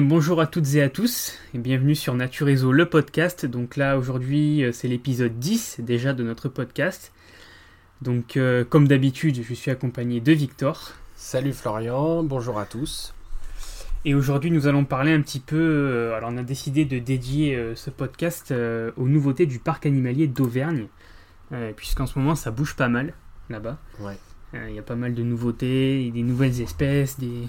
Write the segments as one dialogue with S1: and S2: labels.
S1: Bien bonjour à toutes et à tous et bienvenue sur Naturezo le podcast. Donc là aujourd'hui euh, c'est l'épisode 10 déjà de notre podcast. Donc euh, comme d'habitude je suis accompagné de Victor.
S2: Salut Florian, bonjour à tous.
S1: Et aujourd'hui nous allons parler un petit peu, euh, alors on a décidé de dédier ce podcast aux nouveautés du parc animalier d'Auvergne. Puisqu'en ce moment ça bouge pas mal là-bas.
S2: Ouais.
S1: Il y a pas mal de nouveautés, des nouvelles espèces, des,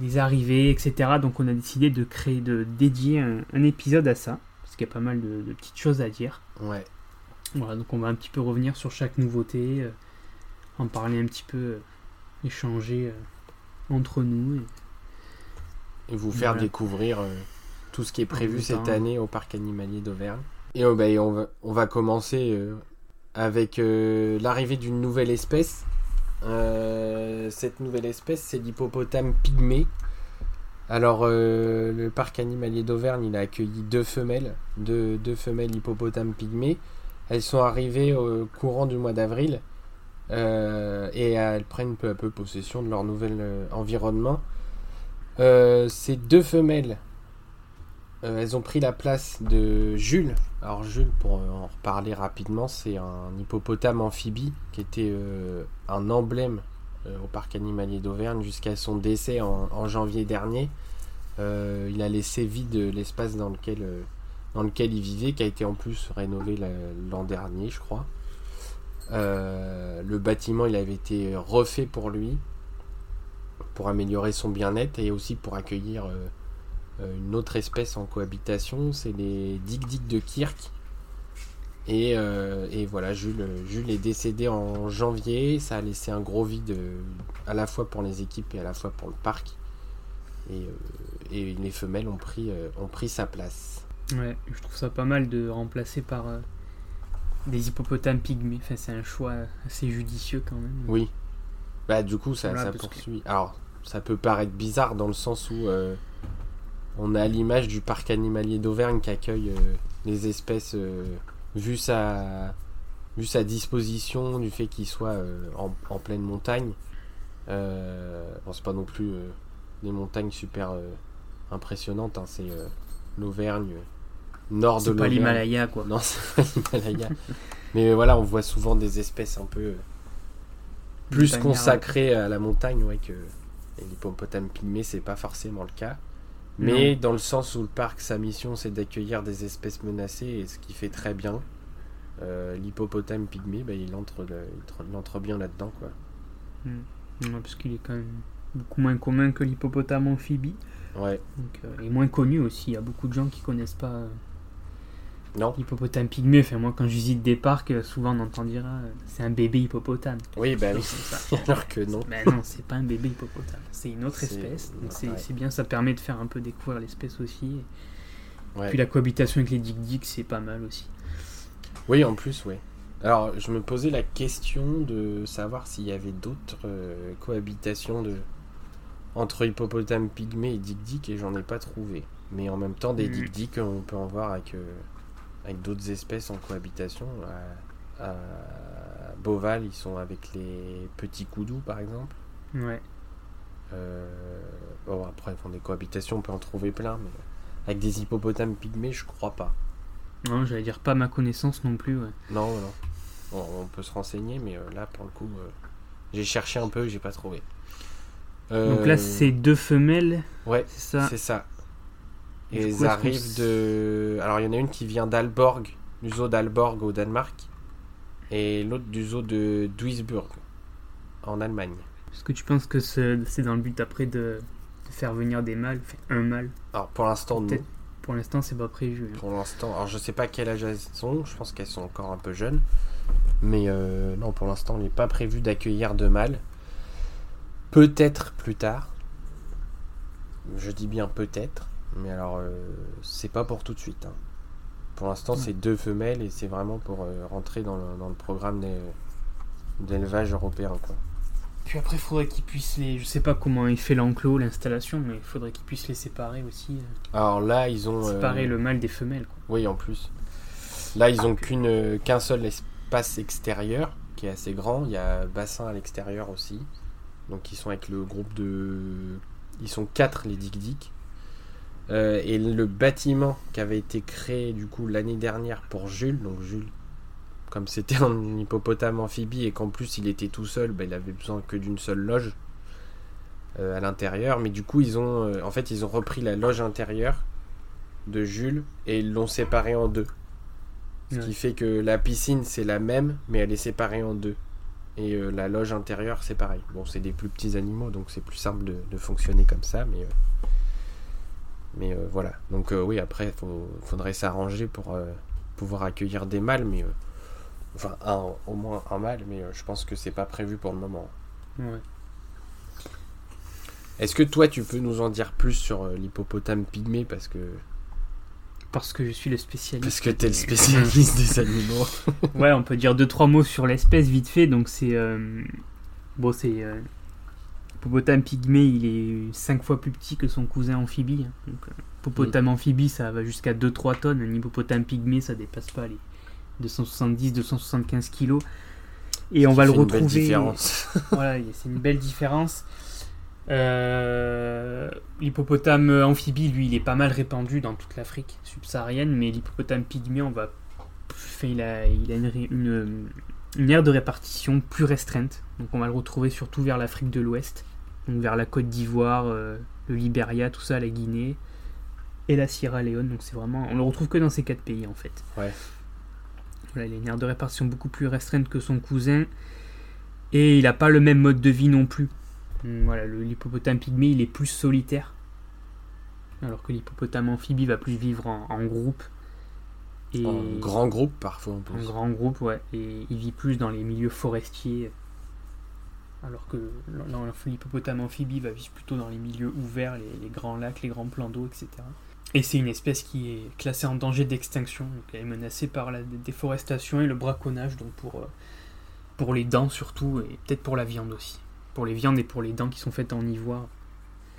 S1: des arrivées, etc. Donc on a décidé de créer, de dédier un, épisode à ça, parce qu'il y a pas mal de, petites choses à dire.
S2: Ouais.
S1: Voilà, donc on va un petit peu revenir sur chaque nouveauté, euh, en parler un petit peu, euh, échanger euh, entre nous.
S2: Et, vous faire découvrir tout ce qui est prévu cette année au parc animalier d'Auvergne. Et oh, bah, on, va, on va commencer avec l'arrivée d'une nouvelle espèce euh, cette nouvelle espèce, c'est l'hippopotame pygmée. Alors, euh, le parc animalier d'Auvergne, il a accueilli deux femelles, deux, femelles hippopotames pygmées. Elles sont arrivées au courant du mois d'avril euh, et elles prennent peu à peu possession de leur nouvel environnement. ces deux femelles euh, elles ont pris la place de Jules. Alors Jules, pour en reparler rapidement, c'est un hippopotame amphibie qui était euh, un emblème euh, au parc animalier d'Auvergne jusqu'à son décès en, janvier dernier. il a laissé vide l'espace dans lequel, dans lequel il vivait, qui a été en plus rénové l'an dernier, je crois. le bâtiment, il avait été refait pour lui, pour améliorer son bien-être et aussi pour accueillir euh, une autre espèce en cohabitation, c'est les dig de Kirk. Et, euh, et, voilà, Jules, Jules est décédé en janvier. Ça a laissé un gros vide euh, à la fois pour les équipes et à la fois pour le parc. Et, et les femelles ont pris, ont pris sa place.
S1: Ouais, je trouve ça pas mal de remplacer par des hippopotames pygmées. Enfin, c'est un choix assez judicieux quand même.
S2: Oui. Bah, du coup, ça, ça poursuit. Alors, ça peut paraître bizarre dans le sens où on a l'image du parc animalier d'Auvergne qui accueille euh, les espèces euh, vu, sa, vu sa disposition, du fait qu'il soit euh, en, pleine montagne. bon, c'est pas non plus des montagnes super impressionnantes, hein, c'est l'Auvergne, nord de l'Auvergne.
S1: C'est pas l'Himalaya quoi.
S2: Non, c'est pas l'Himalaya. Mais voilà, on voit souvent des espèces un peu plus consacrées à la montagne ouais, que l'hippopotame pygmée, c'est pas forcément le cas. Mais dans le sens où le parc, sa mission, c'est d'accueillir des espèces menacées, et ce qui fait très bien. Euh, l'hippopotame pygmée, bah, il, entre, il entre bien là-dedans. quoi.
S1: Hmm. parce qu'il est quand même beaucoup moins commun que l'hippopotame amphibie.
S2: Ouais.
S1: Donc, euh, et moins connu aussi. Il y a beaucoup de gens qui connaissent pas euh,
S2: non.
S1: Hippopotame pygmée, enfin, moi quand je visite des parcs, euh, souvent on entend dire ah, c'est un bébé hippopotame.
S2: Oui, ben oui. Alors que non.
S1: Ben non, c'est pas un bébé hippopotame, c'est une autre espèce. Donc c'est bien, ça permet de faire un peu découvrir l'espèce aussi. Puis la cohabitation avec les dik c'est pas mal aussi.
S2: Oui, en plus, oui. Alors je me posais la question de savoir s'il y avait d'autres euh, cohabitations de... entre hippopotame pygmée et dik et j'en ai pas trouvé. Mais en même temps, des mm. dik on peut en voir avec. Euh, avec d'autres espèces en cohabitation. À, Beauval, ils sont avec les petits coudous, par exemple.
S1: Ouais.
S2: Euh, bon, après, ils font des cohabitations, on peut en trouver plein, mais avec des hippopotames pygmées, je crois pas.
S1: Non, j'allais dire pas ma connaissance non plus. Ouais.
S2: Non, non. on peut se renseigner, mais euh, là, pour le coup, euh, j'ai cherché un peu, j'ai pas trouvé.
S1: Donc là, c'est deux femelles.
S2: Ouais, c'est ça. C'est ça. Et ils arrivent de. Alors il y en a une qui vient d'Alborg, du zoo d'Alborg au Danemark, et l'autre du zoo de Duisburg, en Allemagne.
S1: Est-ce que tu penses que c'est dans le but après de, faire venir des mâles, un mâle?
S2: Alors pour l'instant, non.
S1: Pour l'instant, c'est pas prévu.
S2: Pour l'instant, alors je sais pas quel âge elles sont, je pense qu'elles sont encore un peu jeunes. Mais euh, non, pour l'instant, il n'est pas prévu d'accueillir de mâles. Peut-être plus tard. Je dis bien peut-être. Mais alors, euh, c'est pas pour tout de suite. Hein. Pour l'instant, c'est deux femelles et c'est vraiment pour euh, rentrer dans le, dans le programme d'élevage européen. Quoi.
S1: Puis après, il faudrait qu'ils puissent les. Je sais pas comment il fait l'enclos, l'installation, mais il faudrait qu'ils puissent les séparer aussi. Euh.
S2: Alors là, ils ont.
S1: Séparer le mâle des femelles. Quoi.
S2: Oui, en plus. Là, ils ont qu'une, qu'un seul espace extérieur qui est assez grand. Il y a bassin à l'extérieur aussi. Donc, ils sont avec le groupe de. Ils sont quatre, les Dick Dick et le bâtiment qui avait été créé du coup l'année dernière pour Jules, donc Jules, comme c'était un hippopotame amphibie et qu'en plus il était tout seul, bah, il avait besoin que d'une seule loge à l'intérieur. Mais du coup, ils ont, en fait, ils ont repris la loge intérieure de Jules et ils l'ont séparée en deux. Ce qui fait que la piscine c'est la même, mais elle est séparée en deux. Et euh, la loge intérieure c'est pareil. Bon, c'est des plus petits animaux, donc c'est plus simple de, fonctionner comme ça, mais. Euh, mais euh, voilà. Donc oui, après, il faudrait s'arranger pour pouvoir accueillir des mâles, mais. enfin, au moins un mâle, mais je pense que c'est pas prévu pour le moment. Est-ce que toi, tu peux nous en dire plus sur l'hippopotame pygmée? Parce que
S1: parce que je suis le spécialiste.
S2: Parce que t'es le spécialiste des animaux.
S1: ouais, on peut dire deux trois mots sur l'espèce vite fait. Donc c'est euh, bon, c'est euh... Hippopotame pygmée, il est 5 fois plus petit que son cousin amphibie. Hein. Donc, euh, hippopotame mm. amphibie, ça va jusqu'à 2-3 tonnes. Un hippopotame pygmée, ça dépasse pas les 270-275 kilos. Et on va le retrouver. C'est une belle différence. voilà, c'est une belle différence. Euh, l'hippopotame amphibie, lui, il est pas mal répandu dans toute l'Afrique subsaharienne, mais l'hippopotame pygmée, on va, il a, il a une, une, aire de répartition plus restreinte. Donc on va le retrouver surtout vers l'Afrique de l'Ouest, donc vers la Côte d'Ivoire, euh, le Liberia, tout ça, la Guinée et la Sierra Leone. Donc c'est vraiment, on le retrouve que dans ces quatre pays en fait.
S2: Ouais.
S1: Voilà, il a une aire de répartition beaucoup plus restreinte que son cousin. Et il n'a pas le même mode de vie non plus. Mm, voilà, l'hippopotame pygmée, il est plus solitaire. Alors que l'hippopotame amphibie va plus vivre en, groupe.
S2: Et en grand groupe parfois en
S1: plus. En grand groupe, ouais. Et il vit plus dans les milieux forestiers. Alors que l'hippopotame amphibie va vivre plutôt dans les milieux ouverts, les, grands lacs, les grands plans d'eau, etc. Et c'est une espèce qui est classée en danger d'extinction. Donc elle est menacée par la déforestation et le braconnage, donc pour, euh, pour les dents surtout, et peut-être pour la viande aussi pour les viandes et pour les dents qui sont faites en ivoire.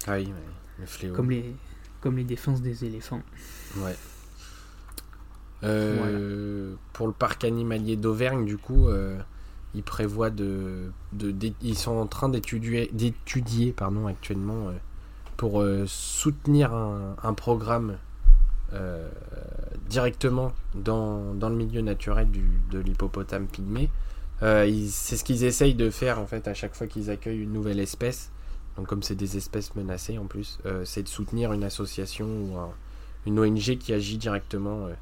S2: Ah oui, le fléau.
S1: Comme les, comme les défenses des éléphants.
S2: Ouais. Euh, pour le parc animalier d'Auvergne, du coup, euh, ils prévoient de, ils sont en train d'étudier, d'étudier pardon, actuellement euh, pour soutenir un, programme directement dans, dans, le milieu naturel de l'hippopotame pygmée euh, c'est ce qu'ils essayent de faire en fait à chaque fois qu'ils accueillent une nouvelle espèce. Donc comme c'est des espèces menacées en plus, euh, c'est de soutenir une association ou une ONG qui agit directement euh,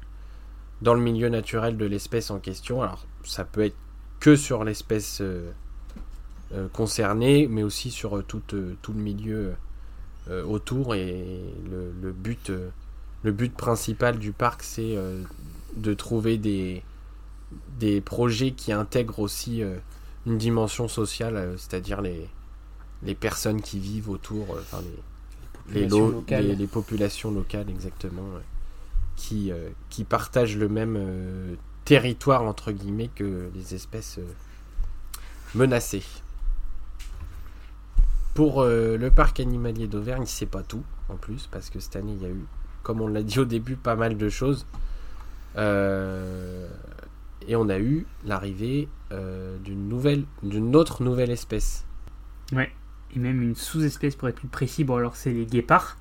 S2: dans le milieu naturel de l'espèce en question. Alors ça peut être que sur l'espèce concernée, mais aussi sur tout, tout le milieu autour. Et le, le but, le but principal du parc, c'est de trouver des, des projets qui intègrent aussi euh, une dimension sociale, euh, c'est-à-dire les, les personnes qui vivent autour, euh, enfin les, les, populations les, les, populations locales exactement, qui, qui partagent le même territoire entre guillemets que les espèces menacées. Pour le parc animalier d'Auvergne, c'est pas tout en plus, parce que cette année il y a eu, comme on l'a dit au début, pas mal de choses. Euh, et on a eu l'arrivée euh, d'une nouvelle, d'une autre nouvelle espèce.
S1: Ouais, et même une sous-espèce pour être plus précis. Bon, alors c'est les guépards.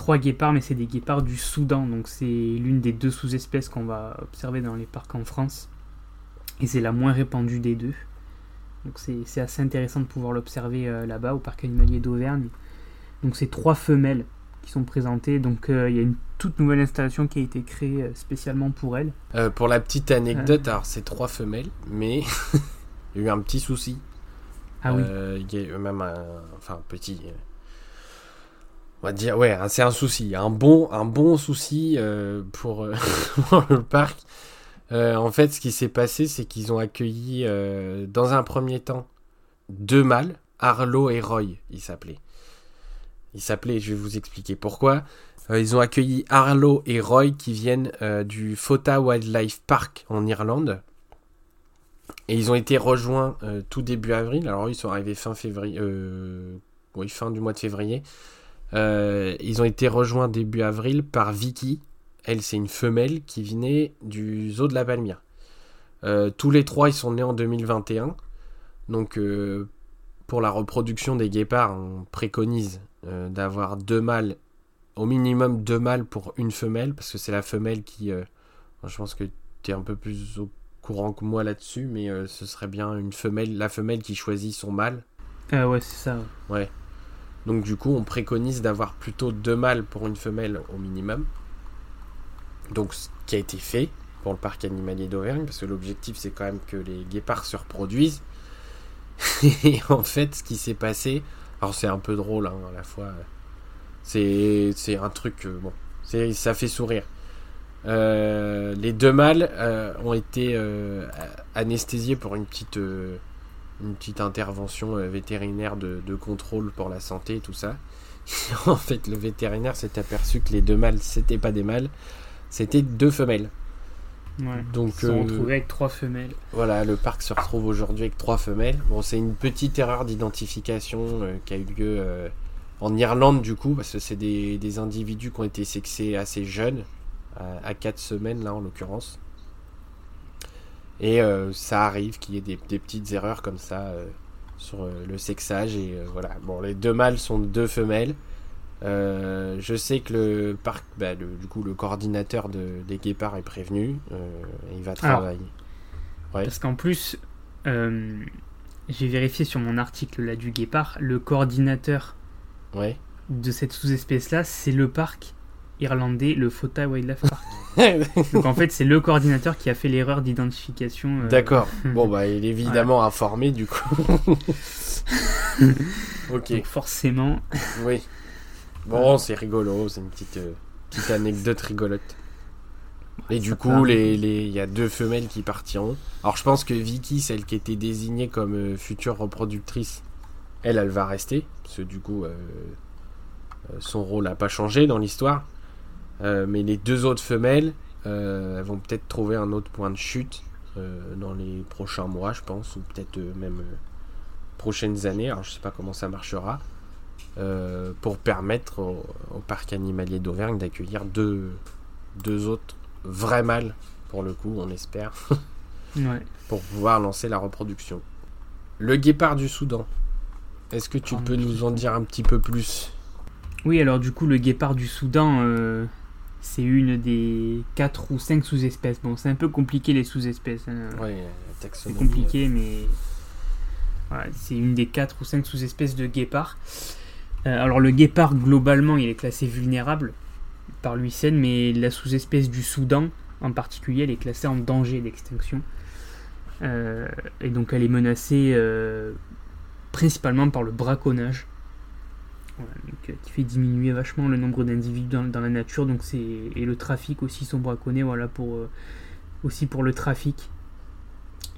S1: Trois guépards, mais c'est des guépards du Soudan. Donc c'est l'une des deux sous-espèces qu'on va observer dans les parcs en France. Et c'est la moins répandue des deux. Donc c'est assez intéressant de pouvoir l'observer euh, là-bas, au parc animalier d'Auvergne. Donc c'est trois femelles qui sont présentées. Donc euh, il y a une toute nouvelle installation qui a été créée euh, spécialement pour elle.
S2: Euh, pour la petite anecdote, alors c'est trois femelles, mais il y a eu un petit souci.
S1: Ah oui.
S2: Il y a eu même un, enfin petit. On va dire, ouais, c'est un souci, un bon, un bon souci pour, le parc. en fait, ce qui s'est passé, c'est qu'ils ont accueilli, dans un premier temps, deux mâles, Arlo et Roy, ils s'appelaient. Ils s'appelaient, je vais vous expliquer pourquoi. Euh, ils ont accueilli Arlo et Roy qui viennent euh, du Fota Wildlife Park en Irlande. Et ils ont été rejoints euh, tout début avril. Alors ils sont arrivés fin février. oui, fin du mois de février. Ils ont été rejoints début avril par Vicky. Elle, c'est une femelle qui venait du zoo de la Palmyre. tous les trois, ils sont nés en 2021. Donc, pour la reproduction des guépards, on préconise d'avoir deux mâles au minimum deux mâles pour une femelle, parce que c'est la femelle qui... je pense que tu es un peu plus au courant que moi là-dessus, mais ce serait bien une femelle, la femelle qui choisit son mâle.
S1: Ah ouais, c'est ça.
S2: Ouais. Donc du coup, on préconise d'avoir plutôt deux mâles pour une femelle au minimum. Donc ce qui a été fait pour le parc animalier d'Auvergne, parce que l'objectif c'est quand même que les guépards se reproduisent. Et en fait, ce qui s'est passé, alors c'est un peu drôle hein, à la fois, c'est, un truc, euh, bon, ça fait sourire. Euh, les deux mâles euh, ont été anesthésiés pour une petite une petite intervention euh, vétérinaire de, contrôle pour la santé et tout ça. en fait, le vétérinaire s'est aperçu que les deux mâles, c'était pas des mâles, c'était deux femelles.
S1: Ouais, Donc, ils se sont euh, avec trois femelles.
S2: Voilà, le parc se retrouve aujourd'hui avec trois femelles. Bon, c'est une petite erreur d'identification euh, qui a eu lieu en Irlande, du coup, parce que c'est des, individus qui ont été sexés assez jeunes, à, à 4 semaines, là, en l'occurrence. Et euh, ça arrive qu'il y ait des, petites erreurs comme ça euh, sur euh, le sexage. Et voilà. Bon, les deux mâles sont deux femelles. je sais que le parc, bah, du coup, le coordinateur de, des guépards est prévenu. il va travailler.
S1: Parce qu'en plus, j'ai vérifié sur mon article là du guépard, le coordinateur de cette sous-espèce là, c'est le parc irlandais, le Fota Wildlife Park. Donc en fait, c'est le coordinateur qui a fait l'erreur d'identification.
S2: Euh, D'accord. Bon, bah, il est évidemment informé du coup.
S1: ok. Donc forcément.
S2: Oui. Bon, c'est rigolo, c'est une petite, euh, petite anecdote rigolote. Et du coup, il les, les, y a deux femelles qui partiront. Alors, je pense que Vicky, celle qui était désignée comme euh, future reproductrice, elle, elle va rester. Parce que du coup, son rôle n'a pas changé dans l'histoire. Euh, mais les deux autres femelles, euh, elles vont peut-être trouver un autre point de chute euh, dans les prochains mois, je pense, ou peut-être même prochaines années. Alors je sais pas comment ça marchera. pour permettre au, parc animalier d'Auvergne d'accueillir deux, deux autres vrais mâles, pour le coup, on espère, pour pouvoir lancer la reproduction. Le guépard du Soudan, est-ce que tu peux nous en dire un petit peu plus?
S1: Oui, alors du coup, le guépard du Soudan, c'est une des 4 ou 5 sous-espèces. Bon, c'est un peu compliqué les sous-espèces. Hein. c'est compliqué, mais c'est une des 4 ou 5 sous-espèces de guépard. Euh, alors le guépard, globalement, il est classé vulnérable par l'UICN, mais la sous-espèce du Soudan, en particulier, elle est classée en danger d'extinction. Euh, et donc elle est menacée euh, principalement par le braconnage. Euh, qui fait diminuer vachement le nombre d'individus dans, la nature. Donc c'est et le trafic aussi sont braconnés, voilà pour euh, aussi pour le trafic.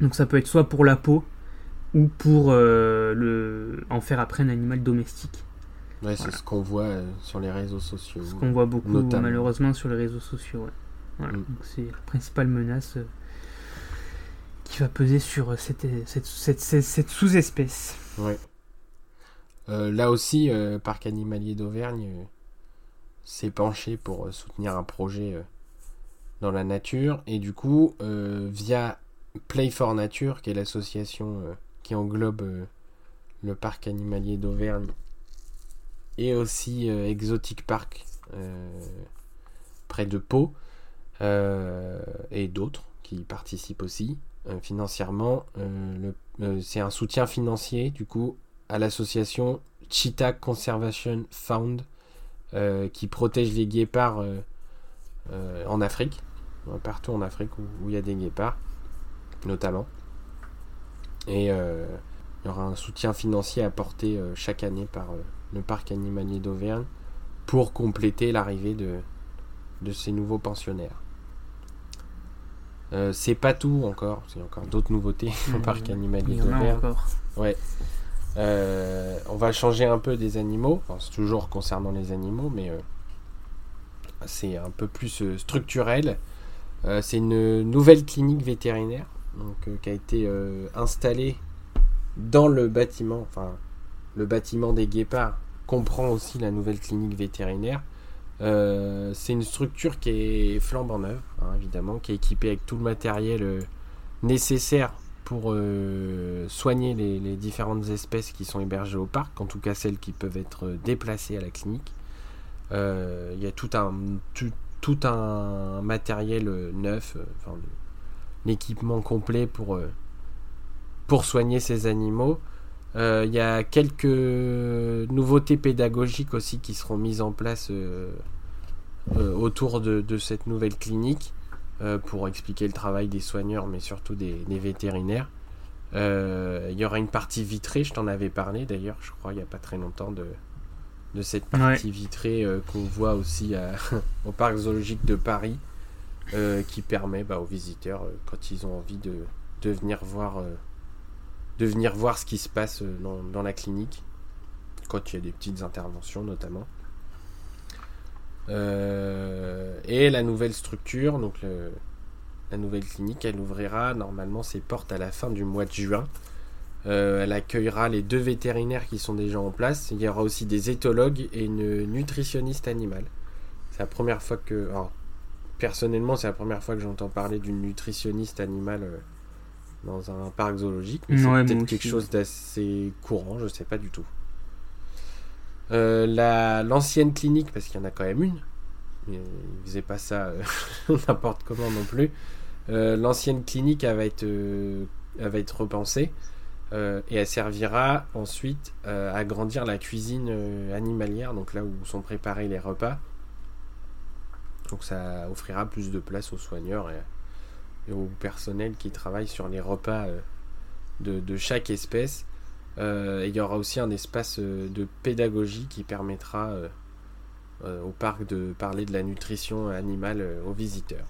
S1: Donc ça peut être soit pour la peau ou pour euh, le en faire après un animal domestique.
S2: Ouais, c'est ce qu'on voit sur les réseaux sociaux.
S1: Ce qu'on voit beaucoup malheureusement sur les réseaux sociaux. Mm. c'est la principale menace qui va peser sur cette, cette, cette, cette sous-espèce.
S2: Ouais. Euh, là aussi, euh, Parc animalier d'Auvergne euh, s'est penché pour soutenir un projet dans la nature. Et du coup, via Play for Nature, qui est l'association qui englobe le Parc animalier d'Auvergne, et aussi Exotic Park près de Pau, et d'autres qui participent aussi financièrement. c'est un soutien financier du coup à l'association Cheetah Conservation Fund euh, qui protège les guépards euh, euh, en Afrique, partout en Afrique où il y a des guépards, notamment. Et il y aura un soutien financier apporté chaque année par le parc animalier d'Auvergne pour compléter l'arrivée de, de ces nouveaux pensionnaires. c'est pas tout encore, c'est encore d'autres nouveautés au parc animalier d'Auvergne. Ouais. Euh, on va changer un peu des animaux. c'est toujours concernant les animaux, mais euh, c'est un peu plus euh, structurel. c'est une nouvelle clinique vétérinaire donc, qui a été installée dans le bâtiment. Enfin, le bâtiment des guépards comprend aussi la nouvelle clinique vétérinaire. c'est une structure qui est flambant neuve, hein, évidemment, qui est équipée avec tout le matériel nécessaire pour euh, soigner les, différentes espèces qui sont hébergées au parc, en tout cas celles qui peuvent être déplacées à la clinique. Il y a tout un, tout, un matériel neuf, enfin, l'équipement complet pour, pour soigner ces animaux. Il y a quelques nouveautés pédagogiques aussi qui seront mises en place autour de, cette nouvelle clinique. Euh, pour expliquer le travail des soigneurs, mais surtout des, vétérinaires. Euh, il y aura une partie vitrée, je t'en avais parlé d'ailleurs, je crois, il n'y a pas très longtemps, de, de cette partie vitrée euh, qu'on voit aussi au parc zoologique de Paris, qui permet bah, aux visiteurs, quand ils ont envie de, de venir voir, de venir voir ce qui se passe dans, dans, la clinique, quand il y a des petites interventions notamment. Euh, et la nouvelle structure, donc la nouvelle clinique, elle ouvrira normalement ses portes à la fin du mois de juin. Euh, elle accueillera les deux vétérinaires qui sont déjà en place. Il y aura aussi des éthologues et une nutritionniste animale. C'est la première fois que. personnellement, c'est la première fois que j'entends parler d'une nutritionniste animale euh, dans un parc zoologique. Mais c'est peut-être quelque chose d'assez courant, je sais pas du tout. Euh, l'ancienne clinique, parce qu'il y en a quand même une, mais ils faisaient pas ça euh, n'importe comment non plus. Euh, l'ancienne clinique va être, va être repensée et elle servira ensuite à agrandir la cuisine animalière, donc là où sont préparés les repas. Donc ça offrira plus de place aux soigneurs et, au personnel qui travaille sur les repas de chaque espèce. Euh, il y aura aussi un espace euh, de pédagogie qui permettra euh, au parc de parler de la nutrition animale aux visiteurs.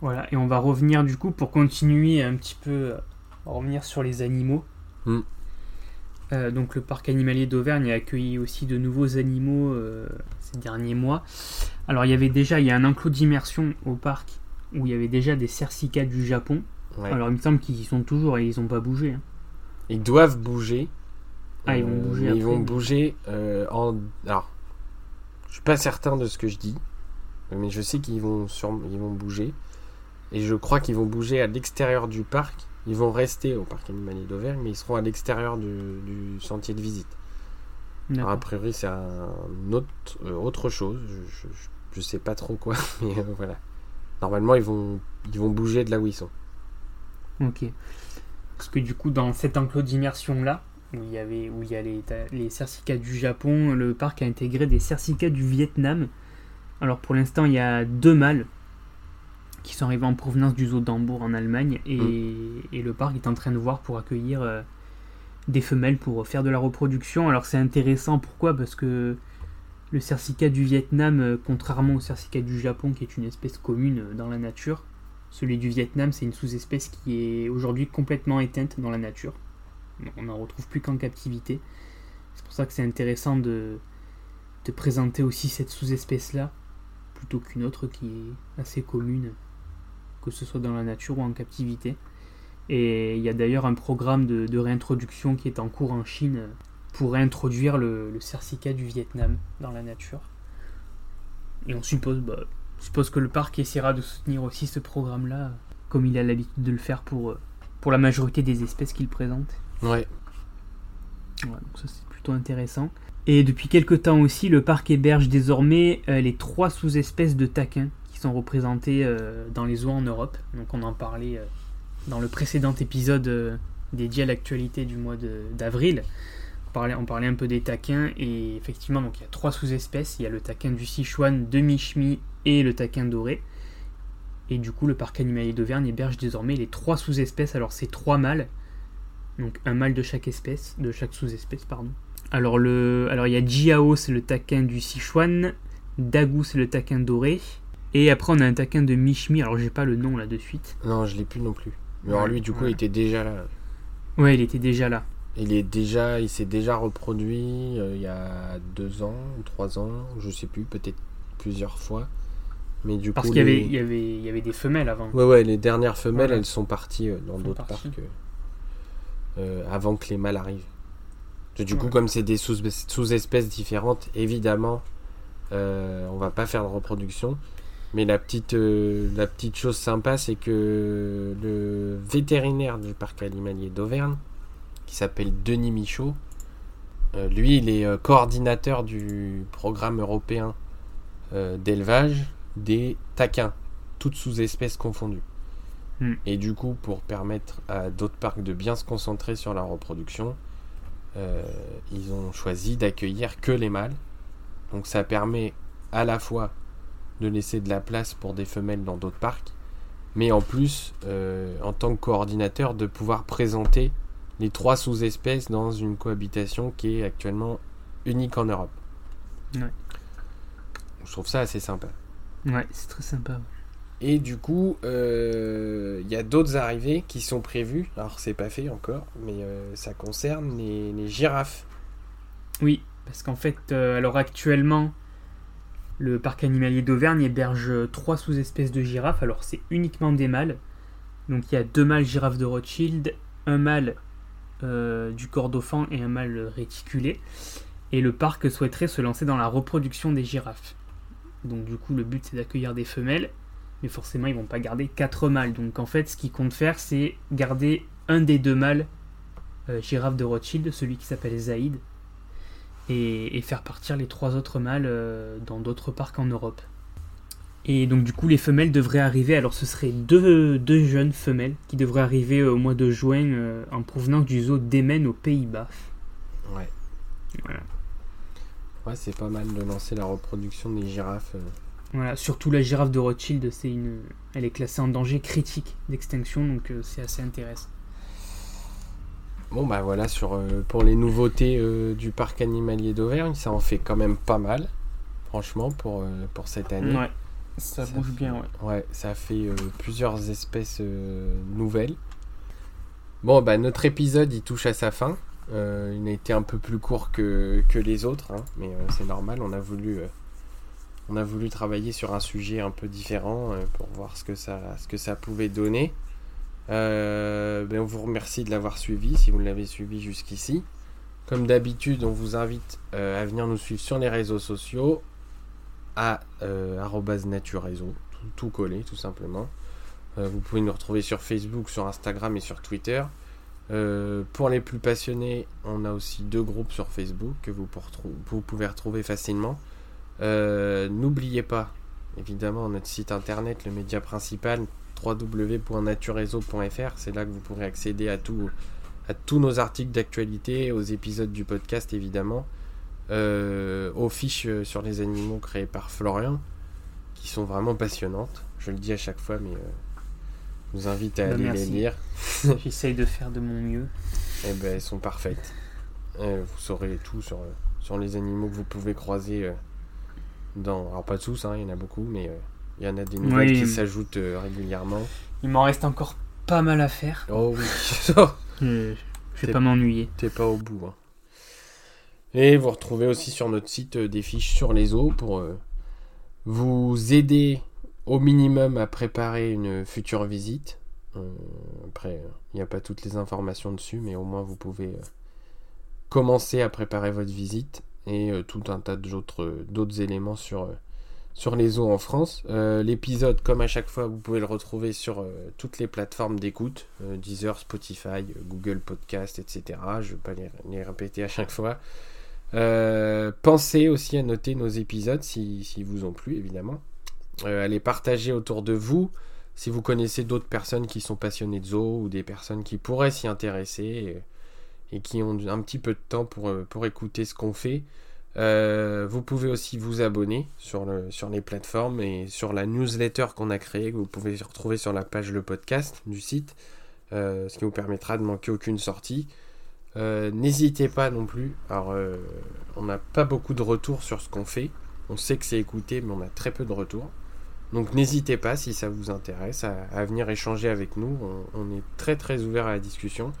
S1: Voilà, et on va revenir du coup pour continuer un petit peu, revenir sur les animaux. Hmm. donc le parc animalier d'Auvergne a accueilli aussi de nouveaux animaux ces derniers mois. Alors il y avait déjà, il y a un enclos d'immersion au parc où il y avait déjà des cercicats du Japon. Alors il me semble qu'ils y sont toujours et ils n'ont pas bougé. Hein.
S2: Ils doivent bouger.
S1: Ah, ils vont euh, bouger.
S2: ils vont bouger euh, en. Alors, je suis pas certain de ce que je dis, mais je sais qu'ils vont, sur... ils vont bouger. Et je crois qu'ils vont bouger à l'extérieur du parc. Ils vont rester au parc animalier d'Auvergne, mais ils seront à l'extérieur du... sentier de visite. Alors, a priori, c'est un autre, euh, autre chose. Je, je, sais pas trop quoi, mais voilà. Normalement, ils vont, ils vont bouger de là où ils sont.
S1: Ok. Parce que du coup, dans cet enclos d'immersion-là, où il y, avait, où il y a les, les cercicats du Japon, le parc a intégré des cercicats du Vietnam. Alors pour l'instant, il y a deux mâles qui sont arrivés en provenance du zoo d'Hambourg en Allemagne et, mm. et, le parc est en train de voir pour accueillir euh, des femelles pour faire de la reproduction. Alors c'est intéressant, pourquoi? Parce que le cercicat du Vietnam, euh, contrairement au cercicat du Japon qui est une espèce commune euh, dans la nature, celui du Vietnam, c'est une sous-espèce qui est aujourd'hui complètement éteinte dans la nature. On n'en retrouve plus qu'en captivité. C'est pour ça que c'est intéressant de, présenter aussi cette sous-espèce-là, plutôt qu'une autre qui est assez commune, que ce soit dans la nature ou en captivité. Et il y a d'ailleurs un programme de, réintroduction qui est en cours en Chine pour réintroduire le, cercicat du Vietnam dans la nature. Et on suppose, bah, je suppose que le parc essaiera de soutenir aussi ce programme-là, comme il a l'habitude de le faire pour, euh, pour la majorité des espèces qu'il présente.
S2: Ouais.
S1: donc ça c'est plutôt intéressant. Et depuis quelques temps aussi, le parc héberge désormais euh, les trois sous-espèces de taquins qui sont représentées euh, dans les zoos en Europe. Donc on en parlait dans le précédent épisode dédié à l'actualité du mois d'avril on parlait un peu des taquins et effectivement donc il y a trois sous-espèces. Il y a le taquin du Sichuan, de Michmi et le taquin doré. Et du coup le parc animalier d'Auvergne héberge désormais les trois sous-espèces. Alors c'est trois mâles, donc un mâle de chaque espèce, de chaque sous-espèce pardon. Alors le, alors il y a Jiao c'est le taquin du Sichuan, Dagu c'est le taquin doré. Et après on a un taquin de Michmi, alors j'ai pas le nom là de suite.
S2: Non je l'ai plus non plus. Mais alors lui du coup il était déjà là.
S1: Ouais il était déjà là.
S2: Il est déjà, il s'est déjà reproduit euh, il y a deux ans, trois ans, je sais plus, peut-être plusieurs fois.
S1: Mais du Parce qu'il y, avait, y, avait, il y avait des femelles avant.
S2: Ouais, ouais, les dernières femelles, elles sont parties euh, dans d'autres parcs euh, avant que les mâles arrivent. Du coup, comme c'est des sous-espèces différentes, évidemment, on va pas faire de reproduction. Mais la petite, la petite chose sympa, c'est que le vétérinaire du parc animalier d'Auvergne, qui s'appelle Denis Michaud. Euh, lui, il est euh, coordinateur du programme européen d'élevage des taquins, toutes sous-espèces confondues. Hmm. Et du coup, pour permettre à d'autres parcs de bien se concentrer sur la reproduction, ils ont choisi d'accueillir que les mâles. Donc ça permet à la fois de laisser de la place pour des femelles dans d'autres parcs, mais en plus, euh, en tant que coordinateur, de pouvoir présenter les trois sous-espèces dans une cohabitation qui est actuellement unique en Europe. Ouais. Je trouve ça assez sympa.
S1: Ouais, c'est très sympa.
S2: Et du coup, euh, il y a d'autres arrivées qui sont prévues. Alors, c'est pas fait encore, mais euh, ça concerne les, les, girafes.
S1: Oui, parce qu'en fait, alors actuellement, le parc animalier d'Auvergne héberge trois sous-espèces de girafes. Alors c'est uniquement des mâles. Donc il y a deux mâles girafes de Rothschild, un mâle euh, du Cordofan et un mâle réticulé. Et le parc souhaiterait se lancer dans la reproduction des girafes. Donc du coup le but c'est d'accueillir des femelles. Mais forcément ils vont pas garder quatre mâles. Donc en fait ce qu'ils comptent faire c'est garder un des deux mâles euh, girafes de Rothschild, celui qui s'appelle Zaïd, et, faire partir les trois autres mâles euh, dans d'autres parcs en Europe. Et donc du coup les femelles devraient arriver, alors ce seraient deux, deux jeunes femelles qui devraient arriver au mois de juin euh, en provenance du zoo d'Emen aux Pays-Bas.
S2: Ouais. Voilà. Ouais, c'est pas mal de lancer la reproduction des girafes. Euh.
S1: Voilà, surtout la girafe de Rothschild, c'est une, elle est classée en danger critique d'extinction, donc c'est assez intéressant.
S2: Bon bah voilà sur euh, pour les nouveautés euh, du parc animalier d'Auvergne, ça en fait quand même pas mal, franchement pour euh, pour cette année.
S1: Ouais, ça, bouge bien ouais.
S2: Ouais, ça fait plusieurs espèces nouvelles. Bon bah notre épisode il touche à sa fin. il a été un peu plus court que, que les autres, hein, mais c'est normal. On a voulu on a voulu travailler sur un sujet un peu différent pour voir ce que ça ce que ça pouvait donner. Euh, ben, on vous remercie de l'avoir suivi si vous l'avez suivi jusqu'ici. Comme d'habitude, on vous invite euh, à venir nous suivre sur les réseaux sociaux à euh, tout, tout, collé tout simplement. Euh, vous pouvez nous retrouver sur Facebook, sur Instagram et sur Twitter. pour les plus passionnés, on a aussi deux groupes sur Facebook que vous, pouvez retrouver facilement. N'oubliez pas, évidemment, notre site internet, le média principal, www.naturereseau.fr. C'est là que vous pourrez accéder à, tout, à tous nos articles d'actualité, aux épisodes du podcast évidemment, euh, aux fiches euh, sur les animaux créées par Florian, qui sont vraiment passionnantes. Je le dis à chaque fois, mais euh, je vous invite à bah, aller les lire.
S1: J'essaye de faire de mon mieux.
S2: Eh ben, elles sont parfaites. vous saurez tout sur, sur les animaux que vous pouvez croiser dans. Alors, pas tous, hein, il y en a beaucoup, mais il y en a des nouvelles qui s'ajoutent régulièrement.
S1: Il m'en reste encore pas mal à faire.
S2: Oh oui.
S1: je, vais pas m'ennuyer.
S2: T'es pas au bout. Hein. Et vous retrouvez aussi sur notre site euh, des fiches sur les eaux pour euh, vous aider au minimum à préparer une future visite. après, il n'y a pas toutes les informations dessus, mais au moins vous pouvez commencer à préparer votre visite et tout un tas d'autres éléments sur sur les eaux en France. Euh, l'épisode, comme à chaque fois, vous pouvez le retrouver sur euh, toutes les plateformes d'écoute, euh, Deezer, Spotify, Google Podcast, etc. Je ne vais pas les, répéter à chaque fois. Pensez aussi à noter nos épisodes si, si vous ont plu, évidemment. à les partager autour de vous. Si vous connaissez d'autres personnes qui sont passionnées de zoo ou des personnes qui pourraient s'y intéresser et, qui ont un petit peu de temps pour, pour écouter ce qu'on fait, euh, vous pouvez aussi vous abonner sur, le, sur les plateformes et sur la newsletter qu'on a créée, que vous pouvez retrouver sur la page le podcast du site, euh, ce qui vous permettra de manquer aucune sortie. Euh, n'hésitez pas non plus, alors on n'a pas beaucoup de retours sur ce qu'on fait, on sait que c'est écouté mais on a très peu de retours. Donc n'hésitez pas si ça vous intéresse à, venir échanger avec nous, on, est très très ouvert à la discussion.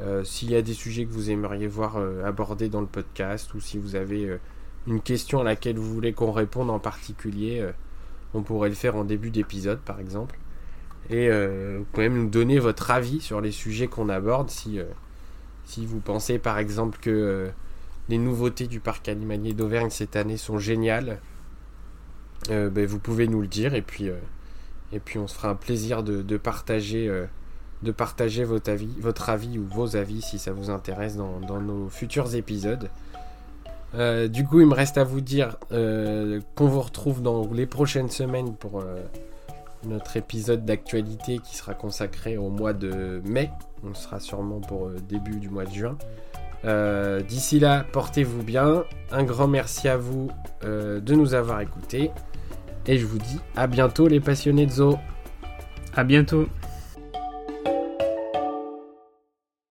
S2: Euh, s'il y a des sujets que vous aimeriez voir euh, abordés dans le podcast ou si vous avez euh, une question à laquelle vous voulez qu'on réponde en particulier, on pourrait le faire en début d'épisode par exemple. Et vous pouvez même nous donner votre avis sur les sujets qu'on aborde si, si vous pensez par exemple que les nouveautés du parc animalier d'Auvergne cette année sont géniales. Ben, vous pouvez nous le dire et puis, puis on se fera un plaisir de, partager votre avis, votre avis ou vos avis si ça vous intéresse dans, nos futurs épisodes. du coup, il me reste à vous dire qu'on vous retrouve dans les prochaines semaines pour notre épisode d'actualité qui sera consacré au mois de mai. On sera sûrement pour début du mois de juin. D'ici là, portez-vous bien. Un grand merci à vous de nous avoir écoutés. Et je vous dis à bientôt les passionnés de zoo.
S1: À bientôt.